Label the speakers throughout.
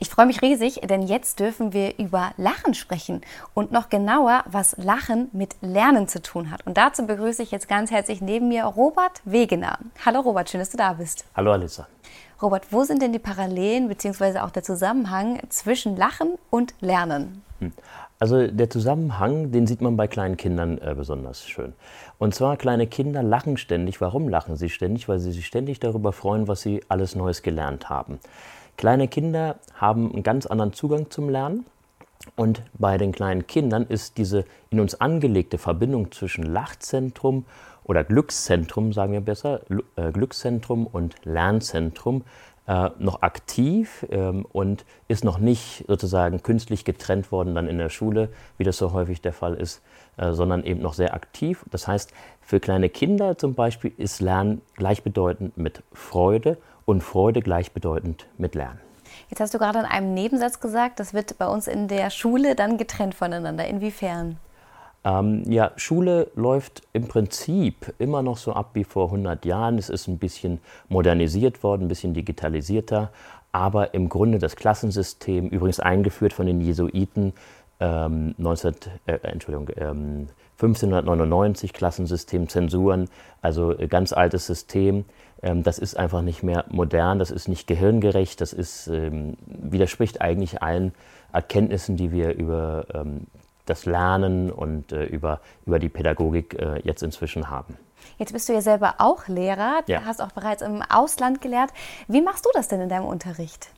Speaker 1: Ich freue mich riesig, denn jetzt dürfen wir über Lachen sprechen und noch genauer, was Lachen mit Lernen zu tun hat. Und dazu begrüße ich jetzt ganz herzlich neben mir Robert Wegener. Hallo Robert, schön, dass du da bist.
Speaker 2: Hallo Alissa.
Speaker 1: Robert, wo sind denn die Parallelen bzw. auch der Zusammenhang zwischen Lachen und Lernen? Hm.
Speaker 2: Also der Zusammenhang, den sieht man bei kleinen Kindern äh, besonders schön. Und zwar kleine Kinder lachen ständig. Warum lachen sie ständig? Weil sie sich ständig darüber freuen, was sie alles Neues gelernt haben. Kleine Kinder haben einen ganz anderen Zugang zum Lernen. Und bei den kleinen Kindern ist diese in uns angelegte Verbindung zwischen Lachzentrum oder Glückszentrum, sagen wir besser, äh, Glückszentrum und Lernzentrum äh, noch aktiv ähm, und ist noch nicht sozusagen künstlich getrennt worden dann in der Schule, wie das so häufig der Fall ist, äh, sondern eben noch sehr aktiv. Das heißt, für kleine Kinder zum Beispiel ist Lernen gleichbedeutend mit Freude und Freude gleichbedeutend mit Lernen.
Speaker 1: Jetzt hast du gerade in einem Nebensatz gesagt, das wird bei uns in der Schule dann getrennt voneinander. Inwiefern?
Speaker 2: Ähm, ja, Schule läuft im Prinzip immer noch so ab wie vor 100 Jahren. Es ist ein bisschen modernisiert worden, ein bisschen digitalisierter, aber im Grunde das Klassensystem, übrigens eingeführt von den Jesuiten, ähm, 19, äh, Entschuldigung, ähm, 1599 Klassensystem, Zensuren, also ganz altes System. Ähm, das ist einfach nicht mehr modern, das ist nicht gehirngerecht, das ist, ähm, widerspricht eigentlich allen Erkenntnissen, die wir über ähm, das Lernen und äh, über, über die Pädagogik äh, jetzt inzwischen haben.
Speaker 1: Jetzt bist du ja selber auch Lehrer, ja. hast auch bereits im Ausland gelehrt. Wie machst du das denn in deinem Unterricht?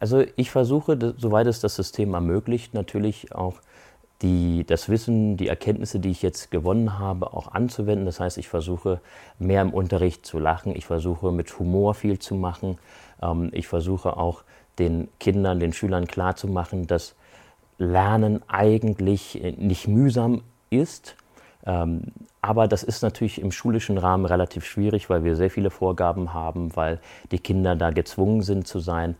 Speaker 2: Also ich versuche, soweit es das System ermöglicht, natürlich auch die, das Wissen, die Erkenntnisse, die ich jetzt gewonnen habe, auch anzuwenden. Das heißt, ich versuche mehr im Unterricht zu lachen, ich versuche mit Humor viel zu machen, ähm, ich versuche auch den Kindern, den Schülern klarzumachen, dass Lernen eigentlich nicht mühsam ist. Ähm, aber das ist natürlich im schulischen Rahmen relativ schwierig, weil wir sehr viele Vorgaben haben, weil die Kinder da gezwungen sind zu sein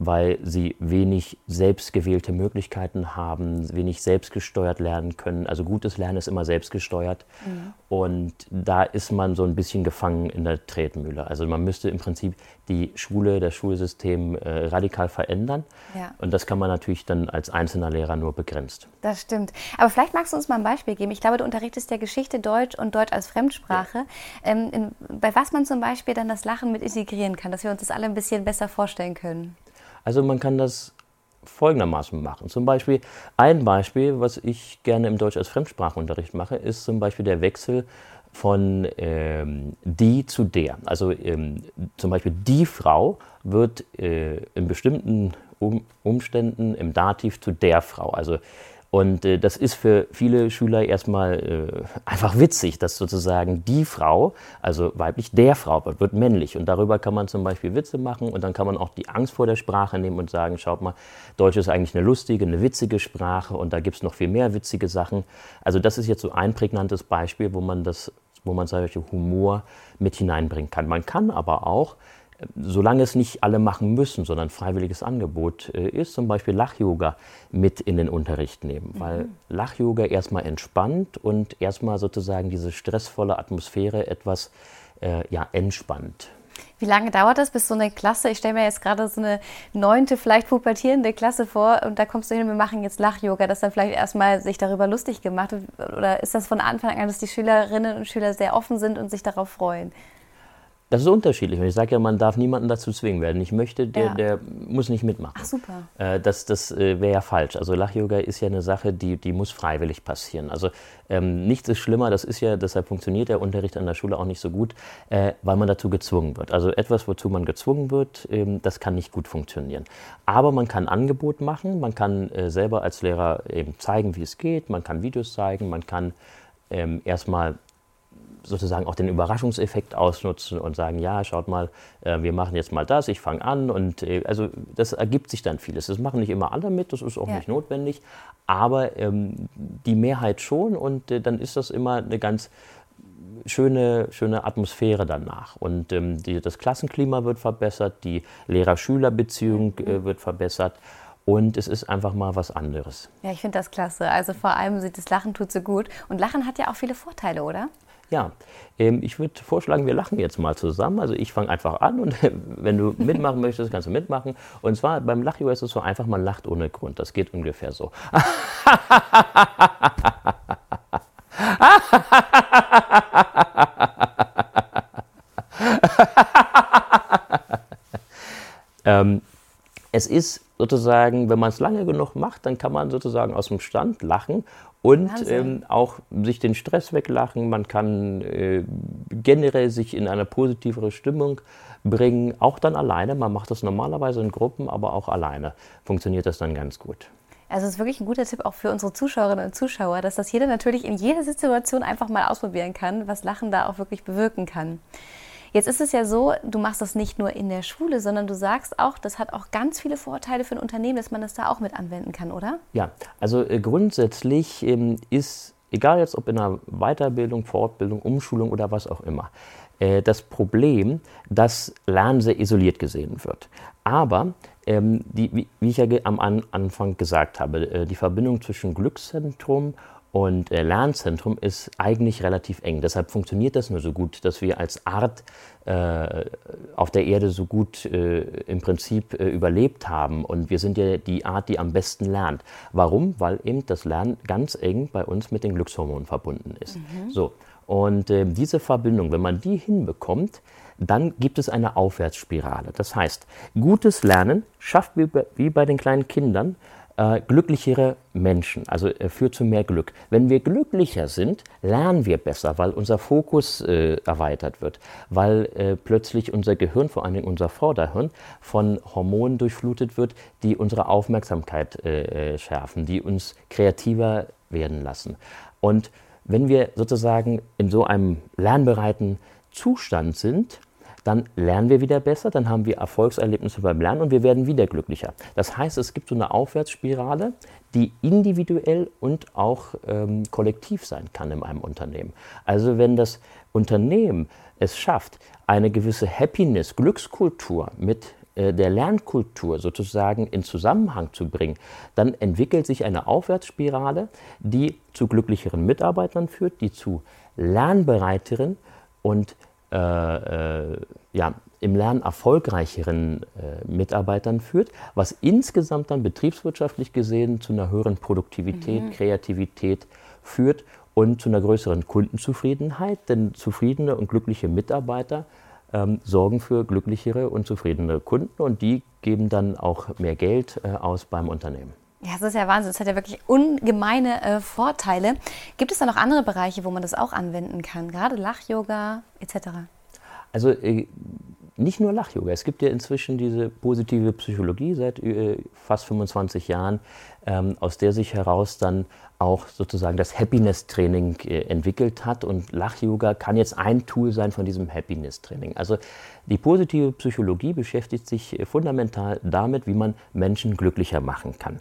Speaker 2: weil sie wenig selbstgewählte Möglichkeiten haben, wenig selbstgesteuert lernen können. Also gutes Lernen ist immer selbstgesteuert. Mhm. Und da ist man so ein bisschen gefangen in der Tretmühle. Also man müsste im Prinzip die Schule, das Schulsystem äh, radikal verändern. Ja. Und das kann man natürlich dann als einzelner Lehrer nur begrenzt.
Speaker 1: Das stimmt. Aber vielleicht magst du uns mal ein Beispiel geben. Ich glaube, du unterrichtest ja Geschichte, Deutsch und Deutsch als Fremdsprache. Ja. Ähm, in, bei was man zum Beispiel dann das Lachen mit integrieren kann, dass wir uns das alle ein bisschen besser vorstellen können.
Speaker 2: Also man kann das folgendermaßen machen. Zum Beispiel ein Beispiel, was ich gerne im Deutsch als Fremdsprachunterricht mache, ist zum Beispiel der Wechsel von ähm, die zu der. Also ähm, zum Beispiel die Frau wird äh, in bestimmten um Umständen im Dativ zu der Frau. Also und äh, das ist für viele Schüler erstmal äh, einfach witzig, dass sozusagen die Frau, also weiblich, der Frau wird, wird männlich. Und darüber kann man zum Beispiel Witze machen und dann kann man auch die Angst vor der Sprache nehmen und sagen, schaut mal, Deutsch ist eigentlich eine lustige, eine witzige Sprache und da gibt es noch viel mehr witzige Sachen. Also das ist jetzt so ein prägnantes Beispiel, wo man das, wo man solche Humor mit hineinbringen kann. Man kann aber auch solange es nicht alle machen müssen, sondern ein freiwilliges Angebot äh, ist, zum Beispiel Lach-Yoga mit in den Unterricht nehmen. Mhm. Weil Lach-Yoga erstmal entspannt und erstmal sozusagen diese stressvolle Atmosphäre etwas äh, ja, entspannt.
Speaker 1: Wie lange dauert das, bis so eine Klasse, ich stelle mir jetzt gerade so eine neunte, vielleicht pubertierende Klasse vor und da kommst du hin, wir machen jetzt Lach-Yoga, dass dann vielleicht erstmal sich darüber lustig gemacht wird? Oder ist das von Anfang an, dass die Schülerinnen und Schüler sehr offen sind und sich darauf freuen?
Speaker 2: Das ist unterschiedlich. Und ich sage ja, man darf niemanden dazu zwingen werden. Ich möchte, der, ja. der muss nicht mitmachen.
Speaker 1: Ach, super.
Speaker 2: Äh, das das äh, wäre ja falsch. Also Lach-Yoga ist ja eine Sache, die, die muss freiwillig passieren. Also ähm, nichts ist schlimmer, das ist ja, deshalb funktioniert der Unterricht an der Schule auch nicht so gut, äh, weil man dazu gezwungen wird. Also etwas, wozu man gezwungen wird, ähm, das kann nicht gut funktionieren. Aber man kann Angebot machen, man kann äh, selber als Lehrer eben zeigen, wie es geht, man kann Videos zeigen, man kann ähm, erstmal sozusagen auch den Überraschungseffekt ausnutzen und sagen, ja, schaut mal, äh, wir machen jetzt mal das, ich fange an und äh, also das ergibt sich dann vieles. Das machen nicht immer alle mit, das ist auch ja. nicht notwendig, aber ähm, die Mehrheit schon und äh, dann ist das immer eine ganz schöne, schöne Atmosphäre danach. Und ähm, die, das Klassenklima wird verbessert, die Lehrer-Schüler-Beziehung äh, wird verbessert. Und es ist einfach mal was anderes.
Speaker 1: Ja, ich finde das klasse. Also vor allem, das Lachen tut so gut. Und Lachen hat ja auch viele Vorteile, oder?
Speaker 2: Ja, ähm, ich würde vorschlagen, wir lachen jetzt mal zusammen. Also ich fange einfach an und wenn du mitmachen möchtest, kannst du mitmachen. Und zwar beim Lachyoga ist es so einfach, man lacht ohne Grund. Das geht ungefähr so. ähm, es ist sozusagen, wenn man es lange genug macht, dann kann man sozusagen aus dem Stand lachen und ähm, auch sich den Stress weglachen. Man kann äh, generell sich in eine positivere Stimmung bringen, auch dann alleine. Man macht das normalerweise in Gruppen, aber auch alleine funktioniert das dann ganz gut.
Speaker 1: Also es ist wirklich ein guter Tipp auch für unsere Zuschauerinnen und Zuschauer, dass das jeder natürlich in jeder Situation einfach mal ausprobieren kann, was Lachen da auch wirklich bewirken kann. Jetzt ist es ja so, du machst das nicht nur in der Schule, sondern du sagst auch, das hat auch ganz viele Vorteile für ein Unternehmen, dass man das da auch mit anwenden kann, oder?
Speaker 2: Ja, also äh, grundsätzlich ähm, ist, egal jetzt ob in einer Weiterbildung, Fortbildung, Umschulung oder was auch immer, äh, das Problem, dass Lernen sehr isoliert gesehen wird. Aber ähm, die, wie, ich ja am An Anfang gesagt habe, äh, die Verbindung zwischen Glückszentrum und äh, Lernzentrum ist eigentlich relativ eng. Deshalb funktioniert das nur so gut, dass wir als Art äh, auf der Erde so gut äh, im Prinzip äh, überlebt haben. Und wir sind ja die Art, die am besten lernt. Warum? Weil eben das Lernen ganz eng bei uns mit den Glückshormonen verbunden ist. Mhm. So. Und äh, diese Verbindung, wenn man die hinbekommt, dann gibt es eine Aufwärtsspirale. Das heißt, gutes Lernen schafft wie bei, wie bei den kleinen Kindern äh, glücklichere Menschen, also äh, führt zu mehr Glück. Wenn wir glücklicher sind, lernen wir besser, weil unser Fokus äh, erweitert wird, weil äh, plötzlich unser Gehirn, vor allen Dingen unser Vorderhirn, von Hormonen durchflutet wird, die unsere Aufmerksamkeit äh, äh, schärfen, die uns kreativer werden lassen. Und wenn wir sozusagen in so einem lernbereiten Zustand sind, dann lernen wir wieder besser, dann haben wir Erfolgserlebnisse beim Lernen und wir werden wieder glücklicher. Das heißt, es gibt so eine Aufwärtsspirale, die individuell und auch ähm, kollektiv sein kann in einem Unternehmen. Also wenn das Unternehmen es schafft, eine gewisse Happiness, Glückskultur mit äh, der Lernkultur sozusagen in Zusammenhang zu bringen, dann entwickelt sich eine Aufwärtsspirale, die zu glücklicheren Mitarbeitern führt, die zu lernbereiteren und äh, äh, ja, im Lernen erfolgreicheren äh, Mitarbeitern führt, was insgesamt dann betriebswirtschaftlich gesehen zu einer höheren Produktivität, mhm. Kreativität führt und zu einer größeren Kundenzufriedenheit, denn zufriedene und glückliche Mitarbeiter ähm, sorgen für glücklichere und zufriedene Kunden und die geben dann auch mehr Geld äh, aus beim Unternehmen.
Speaker 1: Ja, das ist ja Wahnsinn. Das hat ja wirklich ungemeine äh, Vorteile. Gibt es da noch andere Bereiche, wo man das auch anwenden kann? Gerade Lach-Yoga etc.?
Speaker 2: Also äh, nicht nur Lach-Yoga. Es gibt ja inzwischen diese positive Psychologie seit äh, fast 25 Jahren, ähm, aus der sich heraus dann auch sozusagen das Happiness-Training äh, entwickelt hat. Und Lach-Yoga kann jetzt ein Tool sein von diesem Happiness-Training. Also die positive Psychologie beschäftigt sich äh, fundamental damit, wie man Menschen glücklicher machen kann.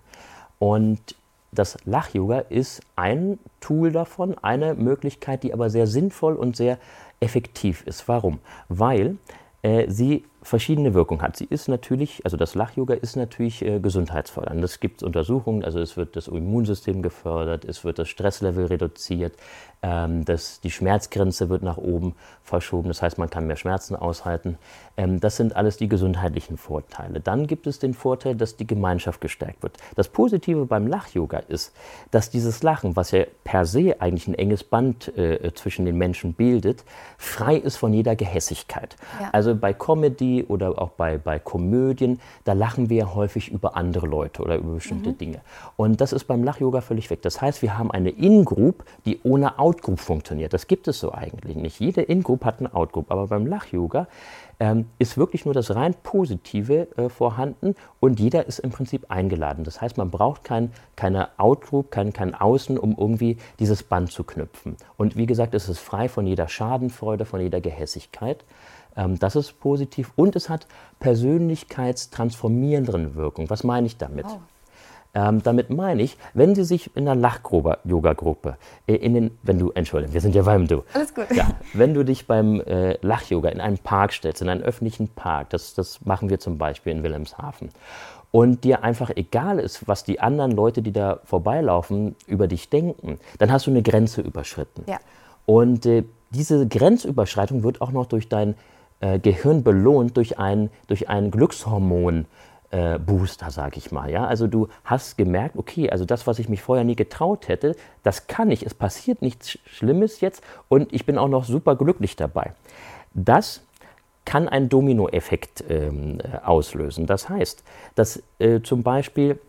Speaker 2: Und das Lach-Yoga ist ein Tool davon, eine Möglichkeit, die aber sehr sinnvoll und sehr effektiv ist. Warum? Weil äh, sie verschiedene Wirkungen hat. Sie ist natürlich, also das Lach-Yoga ist natürlich äh, gesundheitsfördernd. Es gibt Untersuchungen, also es wird das Immunsystem gefördert, es wird das Stresslevel reduziert, ähm, das, die Schmerzgrenze wird nach oben verschoben, das heißt, man kann mehr Schmerzen aushalten. Ähm, das sind alles die gesundheitlichen Vorteile. Dann gibt es den Vorteil, dass die Gemeinschaft gestärkt wird. Das Positive beim Lach-Yoga ist, dass dieses Lachen, was ja per se eigentlich ein enges Band äh, zwischen den Menschen bildet, frei ist von jeder Gehässigkeit. Ja. Also bei Comedy, oder auch bei, bei Komödien, da lachen wir häufig über andere Leute oder über bestimmte mhm. Dinge. Und das ist beim Lach-Yoga völlig weg. Das heißt, wir haben eine In-Group, die ohne Out-Group funktioniert. Das gibt es so eigentlich nicht. Jede In-Group hat eine Out-Group. Aber beim Lach-Yoga ähm, ist wirklich nur das rein Positive äh, vorhanden und jeder ist im Prinzip eingeladen. Das heißt, man braucht kein, keine Outgroup, kein, kein Außen, um irgendwie dieses Band zu knüpfen. Und wie gesagt, es ist frei von jeder Schadenfreude, von jeder Gehässigkeit. Ähm, das ist positiv und es hat persönlichkeitstransformierendere Wirkung. Was meine ich damit? Oh. Ähm, damit meine ich, wenn Sie sich in einer Lach-Yoga-Gruppe, äh, in den, wenn du, Entschuldigung, wir sind ja beim Du.
Speaker 1: Alles gut.
Speaker 2: Ja, wenn du dich beim äh, Lach-Yoga in einen Park stellst, in einen öffentlichen Park, das, das machen wir zum Beispiel in Wilhelmshaven, und dir einfach egal ist, was die anderen Leute, die da vorbeilaufen, über dich denken, dann hast du eine Grenze überschritten.
Speaker 1: Ja.
Speaker 2: Und äh, diese Grenzüberschreitung wird auch noch durch dein äh, Gehirn belohnt, durch ein, durch ein Glückshormon äh, Booster, sag ich mal. Ja? Also du hast gemerkt, okay, also das, was ich mich vorher nie getraut hätte, das kann ich. Es passiert nichts Schlimmes jetzt und ich bin auch noch super glücklich dabei. Das kann einen Dominoeffekt ähm, äh, auslösen. Das heißt, dass äh, zum Beispiel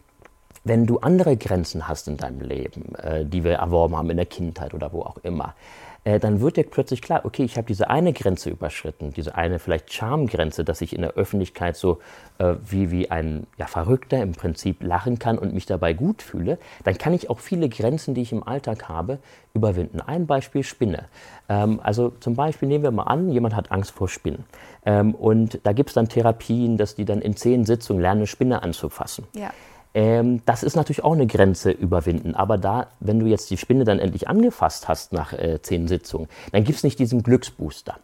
Speaker 2: wenn du andere Grenzen hast in deinem Leben, äh, die wir erworben haben in der Kindheit oder wo auch immer, äh, dann wird dir plötzlich klar, okay, ich habe diese eine Grenze überschritten, diese eine vielleicht Charmgrenze, dass ich in der Öffentlichkeit so äh, wie, wie ein ja, Verrückter im Prinzip lachen kann und mich dabei gut fühle, dann kann ich auch viele Grenzen, die ich im Alltag habe, überwinden. Ein Beispiel Spinne. Ähm, also zum Beispiel nehmen wir mal an, jemand hat Angst vor Spinnen. Ähm, und da gibt es dann Therapien, dass die dann in zehn Sitzungen lernen, eine Spinne anzufassen.
Speaker 1: Ja.
Speaker 2: Ähm, das ist natürlich auch eine Grenze überwinden. Aber da, wenn du jetzt die Spinne dann endlich angefasst hast nach äh, zehn Sitzungen, dann gibt es nicht diesen Glücksbooster.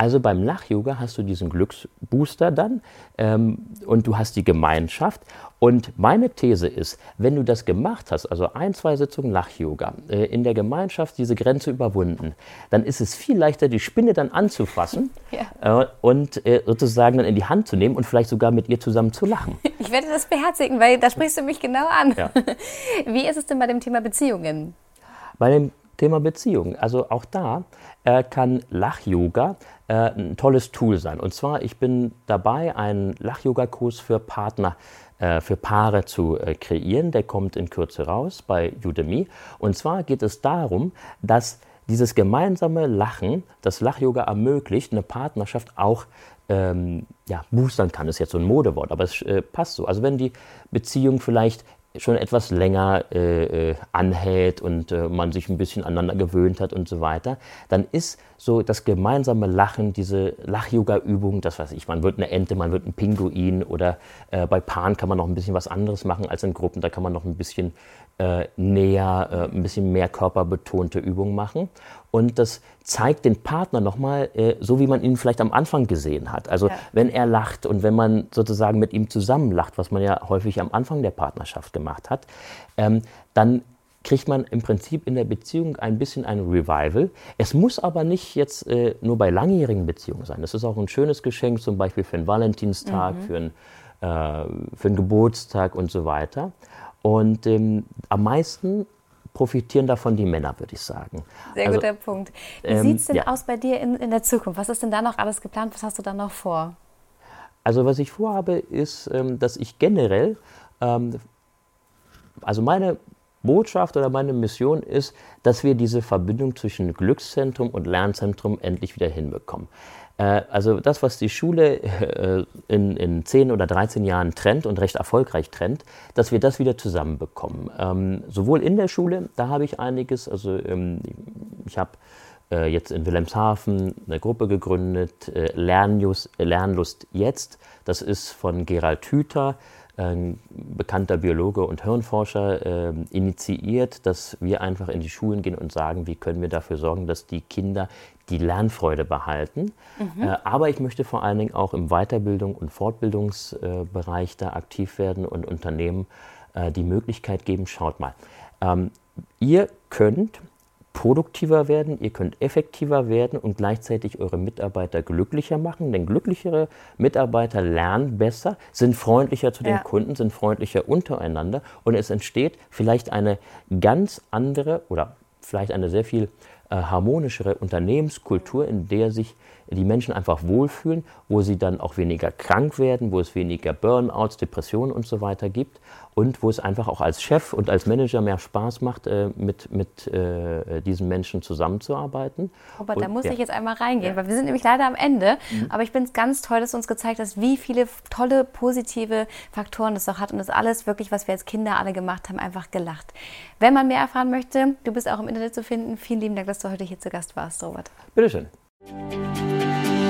Speaker 2: Also beim Lach-Yoga hast du diesen Glücksbooster dann ähm, und du hast die Gemeinschaft. Und meine These ist, wenn du das gemacht hast, also ein, zwei Sitzungen Lach-Yoga, äh, in der Gemeinschaft diese Grenze überwunden, dann ist es viel leichter, die Spinne dann anzufassen ja. äh, und äh, sozusagen dann in die Hand zu nehmen und vielleicht sogar mit ihr zusammen zu lachen.
Speaker 1: Ich werde das beherzigen, weil da sprichst du mich genau an. Ja. Wie ist es denn bei dem Thema Beziehungen?
Speaker 2: Bei dem Thema Beziehungen, also auch da äh, kann Lach-Yoga äh, ein tolles Tool sein. Und zwar, ich bin dabei, einen Lach-Yoga-Kurs für Partner äh, für Paare zu äh, kreieren. Der kommt in Kürze raus bei Udemy. Und zwar geht es darum, dass dieses gemeinsame Lachen, das Lach-Yoga ermöglicht, eine Partnerschaft auch ähm, ja, boostern kann, ist jetzt so ein Modewort, aber es äh, passt so. Also wenn die Beziehung vielleicht schon etwas länger äh, äh, anhält und äh, man sich ein bisschen aneinander gewöhnt hat und so weiter, dann ist so das gemeinsame Lachen, diese Lach-Yoga-Übung, das weiß ich, man wird eine Ente, man wird ein Pinguin oder äh, bei Paaren kann man noch ein bisschen was anderes machen als in Gruppen, da kann man noch ein bisschen äh, näher, äh, ein bisschen mehr körperbetonte Übungen machen. Und das zeigt den Partner nochmal, äh, so wie man ihn vielleicht am Anfang gesehen hat. Also ja. wenn er lacht und wenn man sozusagen mit ihm zusammen lacht, was man ja häufig am Anfang der Partnerschaft gemacht hat, ähm, dann kriegt man im Prinzip in der Beziehung ein bisschen ein Revival. Es muss aber nicht jetzt äh, nur bei langjährigen Beziehungen sein. Das ist auch ein schönes Geschenk, zum Beispiel für einen Valentinstag, mhm. für, einen, äh, für einen Geburtstag und so weiter. Und ähm, am meisten profitieren davon die Männer, würde ich sagen.
Speaker 1: Sehr also, guter Punkt. Wie ähm, sieht es denn ja. aus bei dir in, in der Zukunft? Was ist denn da noch alles geplant? Was hast du da noch vor?
Speaker 2: Also was ich vorhabe, ist, ähm, dass ich generell, ähm, also meine Botschaft oder meine Mission ist, dass wir diese Verbindung zwischen Glückszentrum und Lernzentrum endlich wieder hinbekommen. Äh, also das, was die Schule äh, in, in 10 oder 13 Jahren trennt und recht erfolgreich trennt, dass wir das wieder zusammenbekommen. Ähm, sowohl in der Schule, da habe ich einiges, also ähm, ich habe äh, jetzt in Wilhelmshaven eine Gruppe gegründet, Lernlust, Lernlust jetzt. Das ist von Gerald Hüther, ein bekannter Biologe und Hirnforscher, äh, initiiert, dass wir einfach in die Schulen gehen und sagen, wie können wir dafür sorgen, dass die Kinder die Lernfreude behalten. Mhm. Äh, aber ich möchte vor allen Dingen auch im Weiterbildung- und Fortbildungsbereich da aktiv werden und Unternehmen äh, die Möglichkeit geben, schaut mal, ähm, ihr könnt produktiver werden, ihr könnt effektiver werden und gleichzeitig eure Mitarbeiter glücklicher machen. Denn glücklichere Mitarbeiter lernen besser, sind freundlicher zu den ja. Kunden, sind freundlicher untereinander und es entsteht vielleicht eine ganz andere oder vielleicht eine sehr viel harmonischere Unternehmenskultur, in der sich die Menschen einfach wohlfühlen, wo sie dann auch weniger krank werden, wo es weniger Burnouts, Depressionen und so weiter gibt und wo es einfach auch als Chef und als Manager mehr Spaß macht, äh, mit, mit äh, diesen Menschen zusammenzuarbeiten.
Speaker 1: Aber und, da muss ja. ich jetzt einmal reingehen, weil wir sind nämlich leider am Ende. Mhm. Aber ich finde es ganz toll, dass du uns gezeigt hast, wie viele tolle positive Faktoren das auch hat und das alles wirklich, was wir als Kinder alle gemacht haben, einfach gelacht. Wenn man mehr erfahren möchte, du bist auch im Internet zu finden. Vielen lieben Dank, dass du heute hier zu Gast warst, Robert.
Speaker 2: Bitteschön.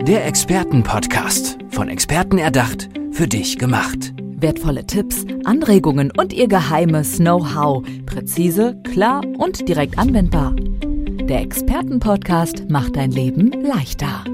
Speaker 3: Der Expertenpodcast. Von Experten erdacht, für dich gemacht.
Speaker 4: Wertvolle Tipps, Anregungen und ihr geheimes Know-how. Präzise, klar und direkt anwendbar. Der Expertenpodcast macht dein Leben leichter.